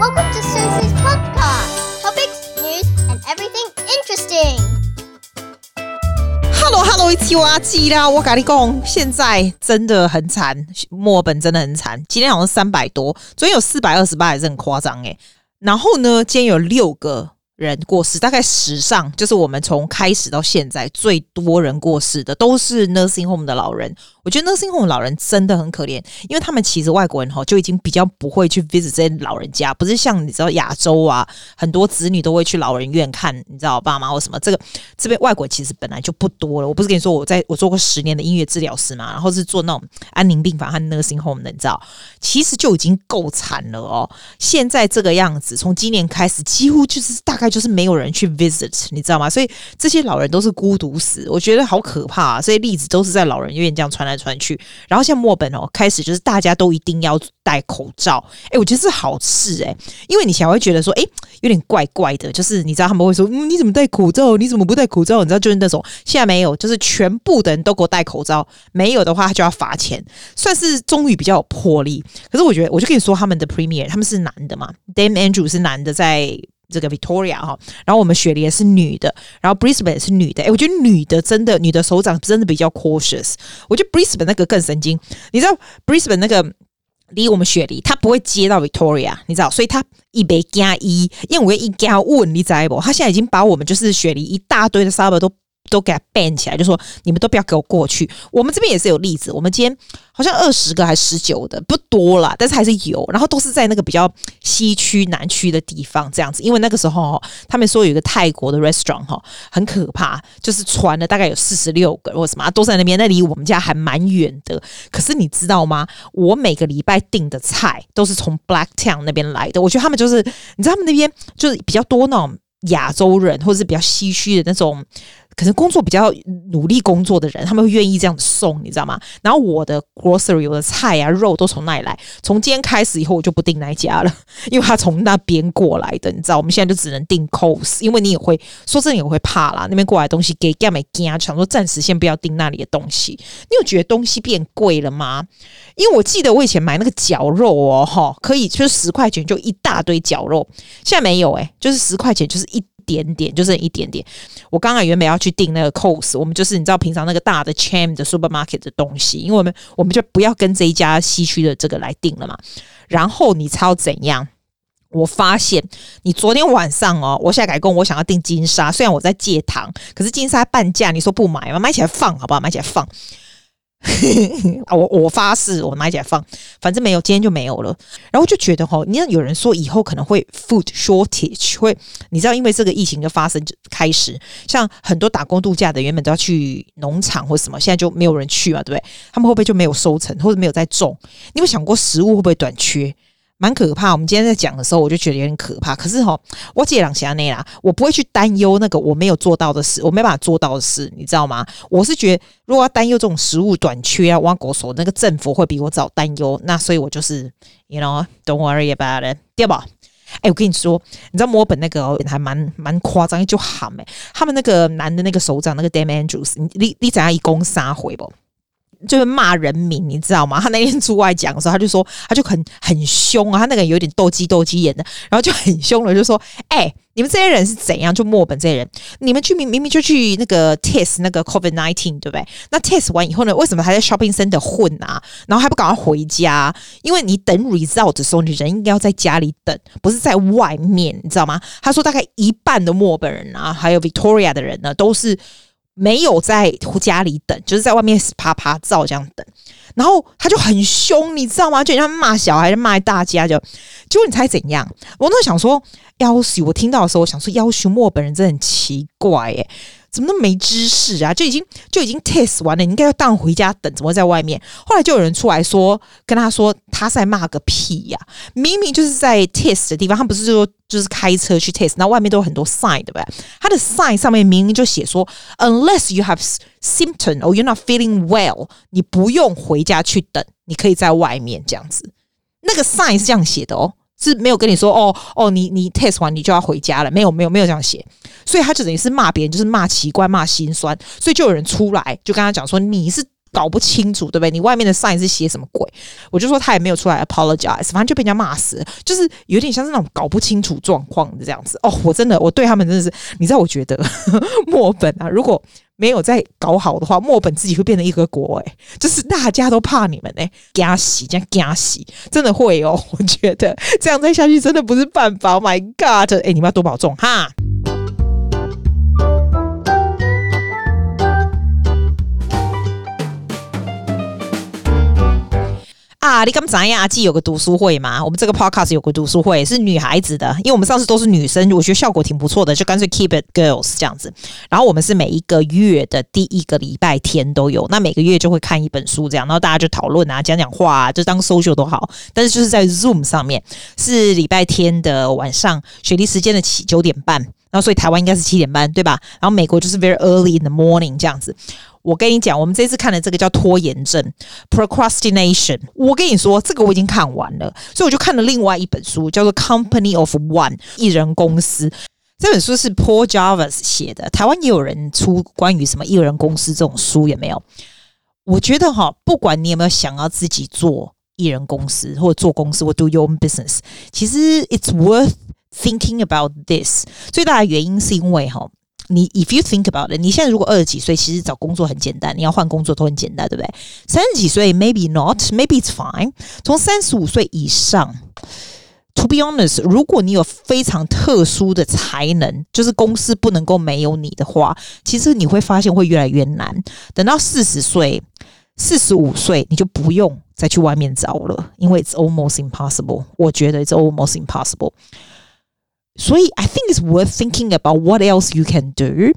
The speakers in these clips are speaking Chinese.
Welcome to Susie's podcast. Topics, news, and everything interesting. Hello，Hello，一起挖机啦！我跟你讲，现在真的很惨，墨尔本真的很惨。今天好像三百多，昨天有四百二十八，还是很夸张诶。然后呢，今天有六个。人过世，大概史上就是我们从开始到现在最多人过世的，都是 nursing home 的老人。我觉得 nursing home 老人真的很可怜，因为他们其实外国人哈就已经比较不会去 visit 这些老人家，不是像你知道亚洲啊，很多子女都会去老人院看，你知道爸妈或什么。这个这边外国其实本来就不多了。我不是跟你说我在我做过十年的音乐治疗师嘛，然后是做那种安宁病房和 nursing home 的，你知道，其实就已经够惨了哦。现在这个样子，从今年开始，几乎就是大概。就是没有人去 visit，你知道吗？所以这些老人都是孤独死，我觉得好可怕啊！这些例子都是在老人院这样传来传去。然后像墨本哦，开始就是大家都一定要戴口罩。诶，我觉得是好事诶，因为你才会觉得说，诶，有点怪怪的。就是你知道他们会说，嗯，你怎么戴口罩？你怎么不戴口罩？你知道就是那种现在没有，就是全部的人都给我戴口罩，没有的话他就要罚钱，算是终于比较有魄力。可是我觉得，我就跟你说，他们的 premier 他们是男的嘛，Dame Andrew 是男的在。这个 Victoria 哈，然后我们雪梨也是女的，然后 Brisbane 也是女的。诶，我觉得女的真的，女的首长真的比较 cautious。我觉得 Brisbane 那个更神经，你知道 Brisbane 那个离我们雪梨，他不会接到 Victoria，你知道，所以他一杯加一，因为我一加问你知不？他现在已经把我们就是雪梨一大堆的 suburb 都。都给他 ban 起来，就说你们都不要给我过去。我们这边也是有例子，我们今天好像二十个还是十九的，不多啦，但是还是有。然后都是在那个比较西区、南区的地方这样子。因为那个时候他们说有一个泰国的 restaurant 哈，很可怕，就是传了大概有四十六个或什么都在那边，那离我们家还蛮远的。可是你知道吗？我每个礼拜订的菜都是从 Blacktown 那边来的。我觉得他们就是，你知道他们那边就是比较多那种亚洲人，或者是比较西区的那种。可能工作比较努力工作的人，他们会愿意这样子送，你知道吗？然后我的 grocery，我的菜啊、肉都从那里来。从今天开始以后，我就不订那一家了，因为他从那边过来的，你知道。我们现在就只能订 Coles，因为你也会说真的也会怕啦，那边过来的东西给干没干啊？想说暂时先不要订那里的东西。你有觉得东西变贵了吗？因为我记得我以前买那个绞肉哦，哈，可以就是十块钱就一大堆绞肉，现在没有诶、就是十块钱就是一。点点就是一点点。我刚刚原本要去订那个 Coles，我们就是你知道平常那个大的 chain 的 supermarket 的东西，因为我们我们就不要跟这一家西区的这个来订了嘛。然后你猜怎样？我发现你昨天晚上哦，我现在改工，我想要订金沙，虽然我在戒糖，可是金沙半价，你说不买吗？买起来放好不好？买起来放。我我发誓，我买起来放，反正没有，今天就没有了。然后就觉得哈，你看有人说以后可能会 food shortage，会你知道，因为这个疫情的发生就开始，像很多打工度假的原本都要去农场或什么，现在就没有人去嘛，对不对？他们会不会就没有收成，或者没有在种？你有想过食物会不会短缺？蛮可怕，我们今天在讲的时候，我就觉得有点可怕。可是哈，我这两下内啦，我不会去担忧那个我没有做到的事，我没办法做到的事，你知道吗？我是觉得，如果要担忧这种食物短缺啊，挖狗手那个政府会比我早担忧。那所以我就是，you know，don't worry about it，对吧？哎，我跟你说，你知道墨本那个还蛮蛮夸张，就喊哎，他们那个男的那个首长那个 Dam Andrews，你你你怎样一攻杀回不？就是骂人民，你知道吗？他那天出外讲的时候，他就说，他就很很凶啊，他那个有点斗鸡斗鸡眼的，然后就很凶了，就说：“哎、你们这些人是怎样？就墨本这些人，你们去明明明就去那个 test 那个 COVID nineteen，对不对？那 test 完以后呢，为什么还在 shopping center 混啊？然后还不赶快回家？因为你等 result 的时候，你人应该要在家里等，不是在外面，你知道吗？他说大概一半的墨本人啊，还有 Victoria 的人呢，都是。没有在家里等，就是在外面啪啪照这样等，然后他就很凶，你知道吗？就像骂小孩，骂大家，就结果你猜怎样？我那想说，要许我听到的时候，我想说，要许墨本人真的很奇怪耶。怎么那么没知识啊？就已经就已经 test 完了，你应该要当回家等，怎么在外面？后来就有人出来说，跟他说他在骂个屁呀、明明就是在 test 的地方，他不是说就是开车去 test，那外面都有很多 sign 对不对？他的 sign 上面明明就写说，unless you have symptom or you're not feeling well，你不用回家去等，你可以在外面这样子。那个 sign 是这样写的哦。是没有跟你说哦哦，你你 test 完你就要回家了，没有没有没有这样写，所以他就等于是骂别人，就是骂奇怪骂心酸，所以就有人出来就跟他讲说，你是搞不清楚，对不对？你外面的 sign 是写什么鬼？我就说他也没有出来 apologize，反正就被人家骂死，就是有点像是那种搞不清楚状况的这样子。哦，我真的，我对他们真的是，你知道，我觉得 墨本啊，如果没有再搞好的话，墨本自己会变成一个国诶、就是大家都怕你们诶、欸，加洗这样加洗，真的会哦，我觉得这样再下去真的不是办法。My God，哎、你们要多保重哈。啊，你刚才呀，记有个读书会嘛？我们这个 podcast 有个读书会是女孩子的，因为我们上次都是女生，我觉得效果挺不错的，就干脆 keep it girls 这样子。然后我们是每一个月的第一个礼拜天都有，那每个月就会看一本书这样，然后大家就讨论啊，讲讲话啊，就当 social 都好。但是就是在 Zoom 上面，是礼拜天的晚上，雪梨时间的起九点半，然后所以台湾应该是七点半，对吧？然后美国就是 very early in the morning 这样子。我跟你讲，我们这次看的这个叫拖延症 （procrastination）。我跟你说，这个我已经看完了，所以我就看了另外一本书，叫做《Company of One》一人公司。这本书是 Paul Jarvis 写的，台湾也有人出关于什么一人公司这种书，有没有？我觉得哈，不管你有没有想要自己做一人公司，或者做公司，或 do your business，其实 it's worth thinking about this。最大的原因是因为哈。你 if you think about it，你现在如果二十几岁，其实找工作很简单，你要换工作都很简单，对不对？三十几岁 maybe not，maybe it's fine。从三十五岁以上，to be honest，如果你有非常特殊的才能，就是公司不能够没有你的话，其实你会发现会越来越难。等到四十岁、四十五岁，你就不用再去外面找了，因为 it's almost impossible。我觉得 it's almost impossible。所以，I think it's worth thinking about what else you can do。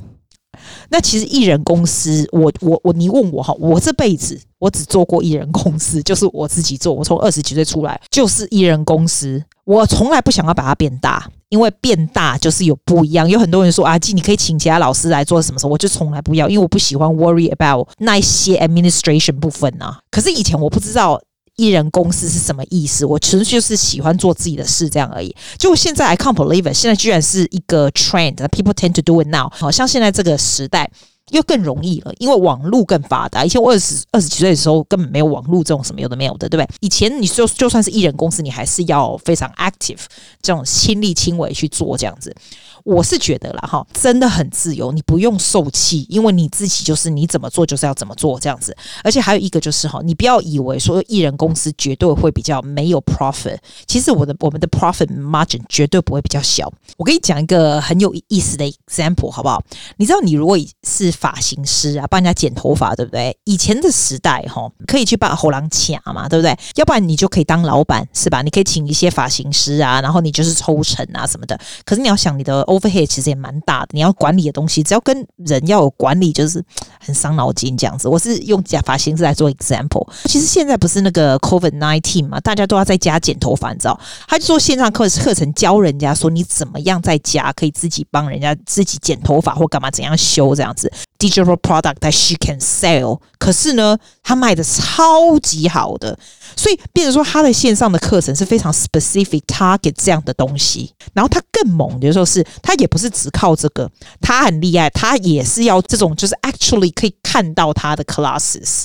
那其实艺人公司，我我我，你问我哈，我这辈子我只做过艺人公司，就是我自己做。我从二十几岁出来就是艺人公司，我从来不想要把它变大，因为变大就是有不一样。有很多人说啊，你可以请其他老师来做什么时候，我就从来不要，因为我不喜欢 worry about 那些 administration 部分啊。可是以前我不知道。艺人公司是什么意思？我纯粹就是喜欢做自己的事，这样而已。就现在，I can't believe it，现在居然是一个 trend，people tend to do it now。好像现在这个时代。又更容易了，因为网络更发达。以前我二十二十几岁的时候，根本没有网络这种什么有的没有的，对不对？以前你就就算是艺人公司，你还是要非常 active，这种亲力亲为去做这样子。我是觉得啦，哈，真的很自由，你不用受气，因为你自己就是你怎么做就是要怎么做这样子。而且还有一个就是哈，你不要以为说艺人公司绝对会比较没有 profit，其实我的我们的 profit margin 绝对不会比较小。我跟你讲一个很有意思的 example 好不好？你知道你如果是发型师啊，帮人家剪头发，对不对？以前的时代，哈，可以去把喉咙卡嘛，对不对？要不然你就可以当老板，是吧？你可以请一些发型师啊，然后你就是抽成啊什么的。可是你要想，你的 overhead 其实也蛮大的，你要管理的东西，只要跟人要有管理，就是很伤脑筋这样子。我是用假发形式来做 example。其实现在不是那个 COVID nineteen 嘛，大家都要在家剪头发，你知道？他就做线上课课程，教人家说你怎么样在家可以自己帮人家自己剪头发或干嘛，怎样修这样子。Digital product that she can sell，可是呢，她卖的超级好的，所以变成说她的线上的课程是非常 specific target 这样的东西。然后她更猛的时候是，她也不是只靠这个，她很厉害，她也是要这种就是 actually 可以看到她的 classes。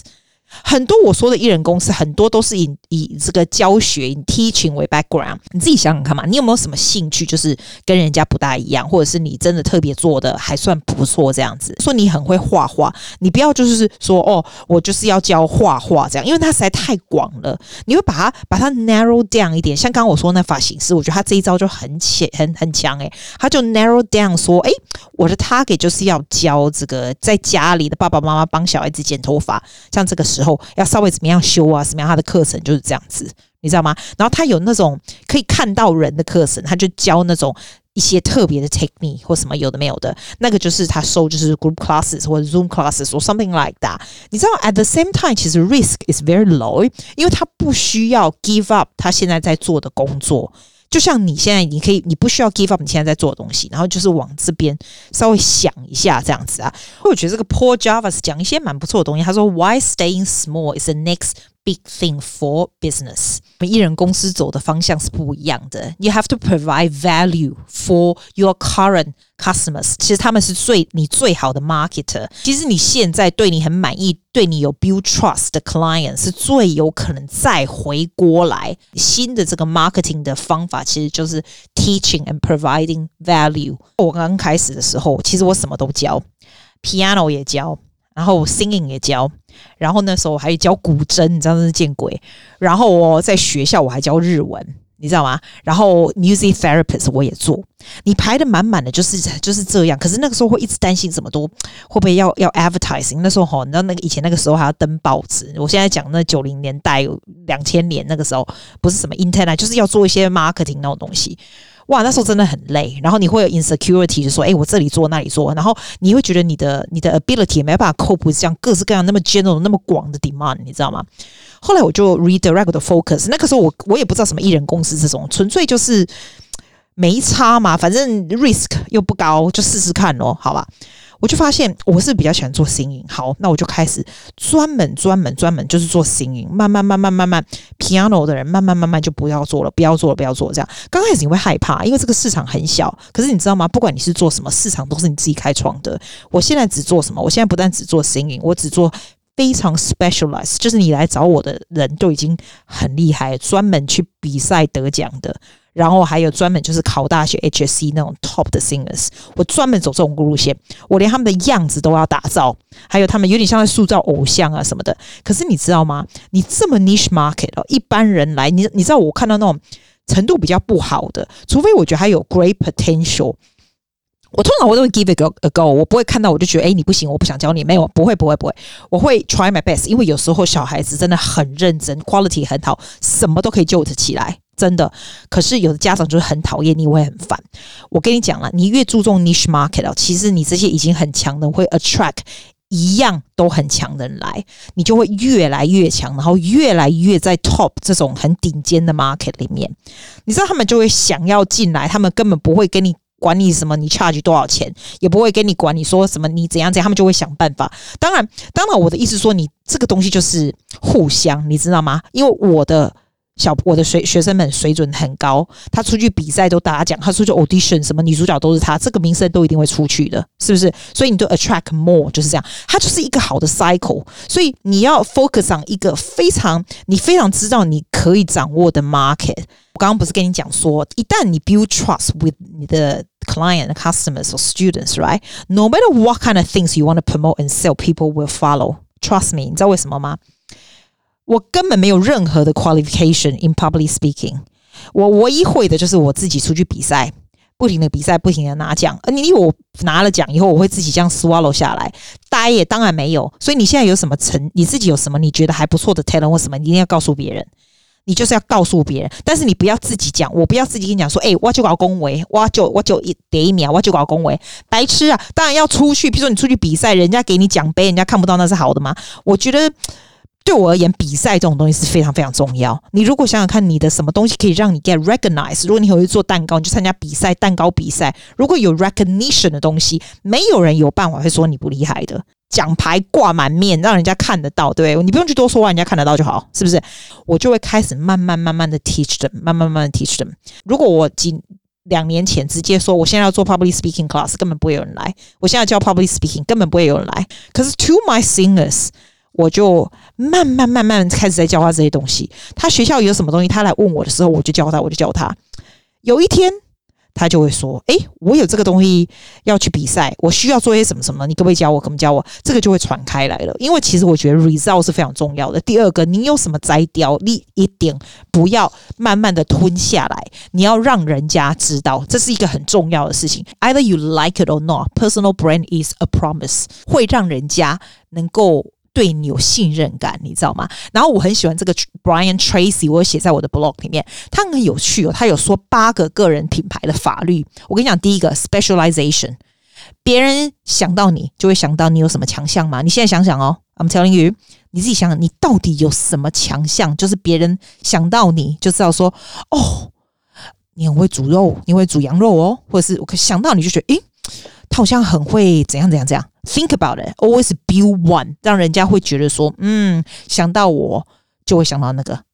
很多我说的艺人公司，很多都是以以这个教学、以 teaching 为 background。你自己想想看嘛，你有没有什么兴趣，就是跟人家不大一样，或者是你真的特别做的还算不错这样子？说你很会画画，你不要就是说哦，我就是要教画画这样，因为它实在太广了。你会把它把它 narrow down 一点，像刚刚我说那发型师，我觉得他这一招就很浅很很强诶，他就 narrow down 说，诶，我的 target 就是要教这个在家里的爸爸妈妈帮小孩子剪头发，像这个时候要稍微怎么样修啊？什么样？他的课程就是这样子，你知道吗？然后他有那种可以看到人的课程，他就教那种一些特别的 technique 或什么有的没有的，那个就是他收就是 group classes 或者 Zoom classes 或 something like that。你知道，at the same time，其实 risk is very low，因为他不需要 give up 他现在在做的工作。就像你现在，你可以，你不需要 give up 你现在在做的东西，然后就是往这边稍微想一下这样子啊。我觉得这个 Paul Jarvis 讲一些蛮不错的东西。他说，Why staying small is the next big thing for business。我们艺人公司走的方向是不一样的。You have to provide value for your current customers。其实他们是最你最好的 marketer。其实你现在对你很满意、对你有 build trust 的 client 是最有可能再回锅来。新的这个 marketing 的方法其实就是 teaching and providing value。我刚刚开始的时候，其实我什么都教，piano 也教。 然后 singing 也教，然后那时候我还教古筝，你知道那是见鬼。然后我在学校我还教日文，你知道吗？然后 music therapist 我也做，你排得满满的，就是就是这样。可是那个时候会一直担心，怎么都会不会要要 advertising？那时候哈，你知道那个以前那个时候还要登报纸。我现在讲那九零年代、两千年那个时候，不是什么 internet，就是要做一些 marketing 那种东西。哇，那时候真的很累，然后你会有 insecurity，就说，哎，我这里做那里做，然后你会觉得你的你的 ability 没办法 cope 这样各式各样那么 general 那么广的 demand，你知道吗？后来我就 redirect 的 focus，那个时候我我也不知道什么艺人公司这种，纯粹就是没差嘛，反正 risk 又不高，就试试看咯，好吧。我就发现我是比较喜欢做新颖好，那我就开始专门专门专门就是做新颖慢慢慢慢慢慢 piano 的人慢慢慢慢就不要做了，不要做了，不要做，这样。刚开始你会害怕，因为这个市场很小。可是你知道吗？不管你是做什么，市场都是你自己开创的。我现在只做什么？我现在不但只做新颖我只做非常 specialized，就是你来找我的人都已经很厉害，专门去比赛得奖的。然后还有专门就是考大学 HSC 那种 top 的 singers，我专门走这种路线，我连他们的样子都要打造，还有他们有点像在塑造偶像啊什么的。可是你知道吗？你这么 niche market 哦，一般人来，你你知道我看到那种程度比较不好的，除非我觉得他有 great potential，我通常我都会 give it a go，我不会看到我就觉得哎你不行，我不想教你，没有，不会不会不会，我会 try my best，因为有时候小孩子真的很认真，quality 很好，什么都可以救得起来。真的，可是有的家长就是很讨厌你，会很烦。我跟你讲了，你越注重 niche market 其实你这些已经很强的会 attract 一样都很强的人来，你就会越来越强，然后越来越在 top 这种很顶尖的 market 里面。你知道他们就会想要进来，他们根本不会跟你管你什么，你 charge 多少钱，也不会跟你管你说什么，你怎样怎样，他们就会想办法。当然，当然，我的意思说，你这个东西就是互相，你知道吗？因为我的。小我的学学生们水准很高，他出去比赛都大家讲，他出去 audition 什么女主角都是他，这个名声都一定会出去的，是不是？所以你都 attract more 就是这样，它就是一个好的 cycle。所以你要 focus on 一个非常你非常知道你可以掌握的 market。我刚刚不是跟你讲说，一旦你 build trust with 你的 client、customers or students，right？No matter what kind of things you want to promote and sell，people will follow。Trust me，你知道为什么吗？我根本没有任何的 qualification in public speaking，我唯一会的就是我自己出去比赛，不停的比赛，不停的拿奖。呃，你以为我拿了奖以后我会自己这样 swallow 下来？呆也当然没有。所以你现在有什么成？你自己有什么你觉得还不错的 talent 或什么？你一定要告诉别人，你就是要告诉别人。但是你不要自己讲，我不要自己跟你讲说，哎、我就搞恭维，我就我就一点一秒，我就搞恭维，白痴啊！当然要出去，譬如说你出去比赛，人家给你奖杯，人家看不到那是好的吗？我觉得。对我而言，比赛这种东西是非常非常重要。你如果想想看，你的什么东西可以让你 get recognized？如果你会做蛋糕，你去参加比赛，蛋糕比赛。如果有 recognition 的东西，没有人有办法会说你不厉害的。奖牌挂满面，让人家看得到，对？你不用去多说话，人家看得到就好，是不是？我就会开始慢慢慢慢的 teach them，慢慢慢慢的 teach them。如果我几两年前直接说我现在要做 public speaking class，根本不会有人来。我现在教 public speaking，根本不会有人来。可是 to my singers。我就慢慢慢慢开始在教他这些东西。他学校有什么东西，他来问我的时候，我就教他，我就教他。有一天，他就会说：“诶，我有这个东西要去比赛，我需要做些什么什么，你可不可以教我？可不可以教我？”这个就会传开来了。因为其实我觉得 result 是非常重要的。第二个，你有什么摘掉，你一定不要慢慢的吞下来，你要让人家知道，这是一个很重要的事情。Either you like it or not, personal brand is a promise，会让人家能够。对你有信任感，你知道吗？然后我很喜欢这个 Brian Tracy，我写在我的 blog 里面，他很有趣哦。他有说八个个人品牌的法律。我跟你讲，第一个 specialization，别人想到你就会想到你有什么强项吗？你现在想想哦，I'm telling you，你自己想想，你到底有什么强项？就是别人想到你就知道说，哦，你很会煮肉，你会煮羊肉哦，或者是我想到你就觉得，诶。他好像很会怎样怎样怎样，think about it，always build one，让人家会觉得说，嗯，想到我就会想到那个。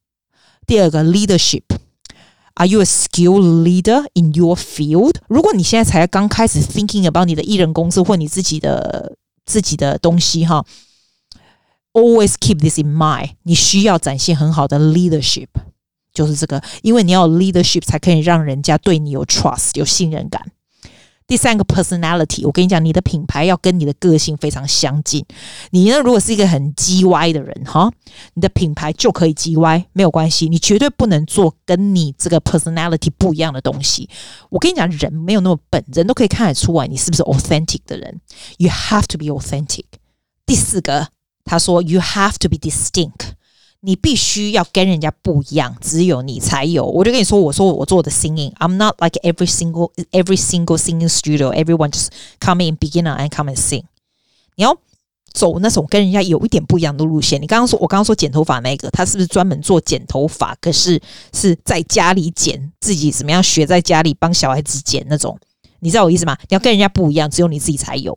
第二个 leadership，Are you a skilled leader in your field？如果你现在才刚开始 thinking about 你的艺人公司或你自己的自己的东西哈，always keep this in mind。你需要展现很好的 leadership，就是这个，因为你要 leadership 才可以让人家对你有 trust 有信任感。第三个 personality，我跟你讲，你的品牌要跟你的个性非常相近。你呢，如果是一个很叽歪的人哈，你的品牌就可以叽歪，没有关系。你绝对不能做跟你这个 personality 不一样的东西。我跟你讲，人没有那么笨，人都可以看得出来你是不是 authentic 的人。You have to be authentic。第四个，他说 You have to be distinct。你必须要跟人家不一样，只有你才有。我就跟你说，我说我做的 singing，I'm not like every single every single singing studio everyone just come in beginner and come and sing。你要走那种跟人家有一点不一样的路线。你刚刚说，我刚刚说剪头发那个，他是不是专门做剪头发？可是是在家里剪，自己怎么样学在家里帮小孩子剪那种？你知道我意思吗？你要跟人家不一样，只有你自己才有。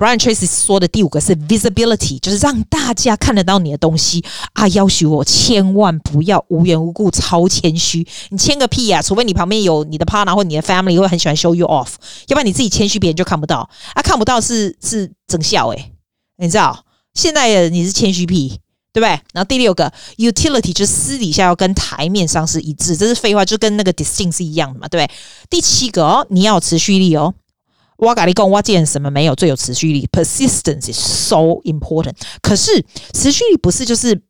Brian Tracy 说的第五个是 visibility，就是让大家看得到你的东西啊。要求我千万不要无缘无故超谦虚，你谦个屁呀、啊！除非你旁边有你的 partner 或你的 family 会很喜欢 show you off，要不然你自己谦虚，别人就看不到啊。看不到是是整笑诶、你知道？现在的你是谦虚屁，对不对？然后第六个 utility 就私底下要跟台面上是一致，这是废话，就跟那个 distinct 是一样的嘛，对不对？第七个哦，你要有持续力哦。我跟你讲，我见什么没有最有持续力？Persistence is so important。可是持续力不是就是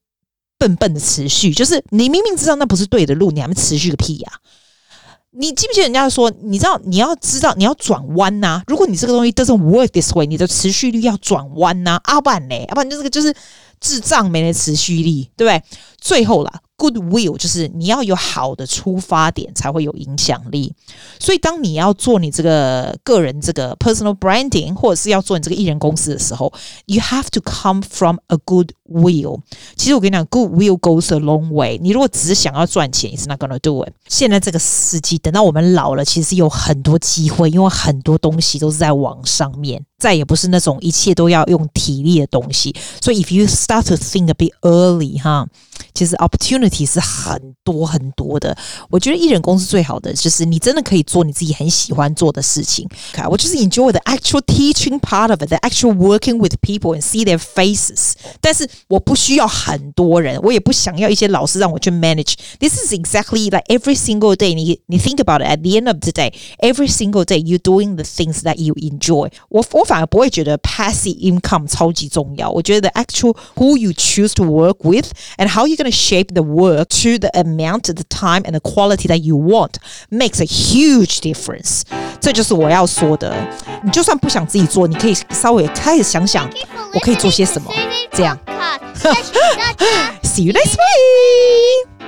笨笨的持续，就是你明明知道那不是对的路，你还没持续个屁呀、你记不记得人家说，你知道你要知道你要转弯呐？如果你这个东西 doesn't work this way，你的持续力要转弯呐？阿不然嘞，要不然就这个就是智障没了持续力，对不对？最后啦。Goodwill 就是你要有好的出发点才会有影响力，所以当你要做你这个个人这个 personal branding，或者是要做你这个艺人公司的时候，you have to come from a good will。其实我跟你讲，Goodwill goes a long way。你如果只是想要赚钱，it's not gonna do it。现在这个时机，等到我们老了，其实有很多机会，因为很多东西都是在网上面，再也不是那种一切都要用体力的东西。所以 if you start to think a bit early，哈。其实 opportunity 是很多很多的。我觉得艺人公司最好的就是你真的可以做你自己很喜欢做的事情。Okay, 我就是 enjoy the actual teaching part of it, the actual working with people and see their faces。但是 我不需要很多人，我也不想要一些老师让我去 manage。This is exactly like every single day 你。你你 think about it at the end of the day, every single day you doing the things that you enjoy。我我反而不会觉得 passive income 超级重要。我觉得 the actual who you choose to work with and how you going to shape the work to the amount, the time, and the quality that you want makes a huge difference。这就是我要说的。你就算不想自己做，你可以稍微开始想想，我可以做些什么。这样。 See you next week.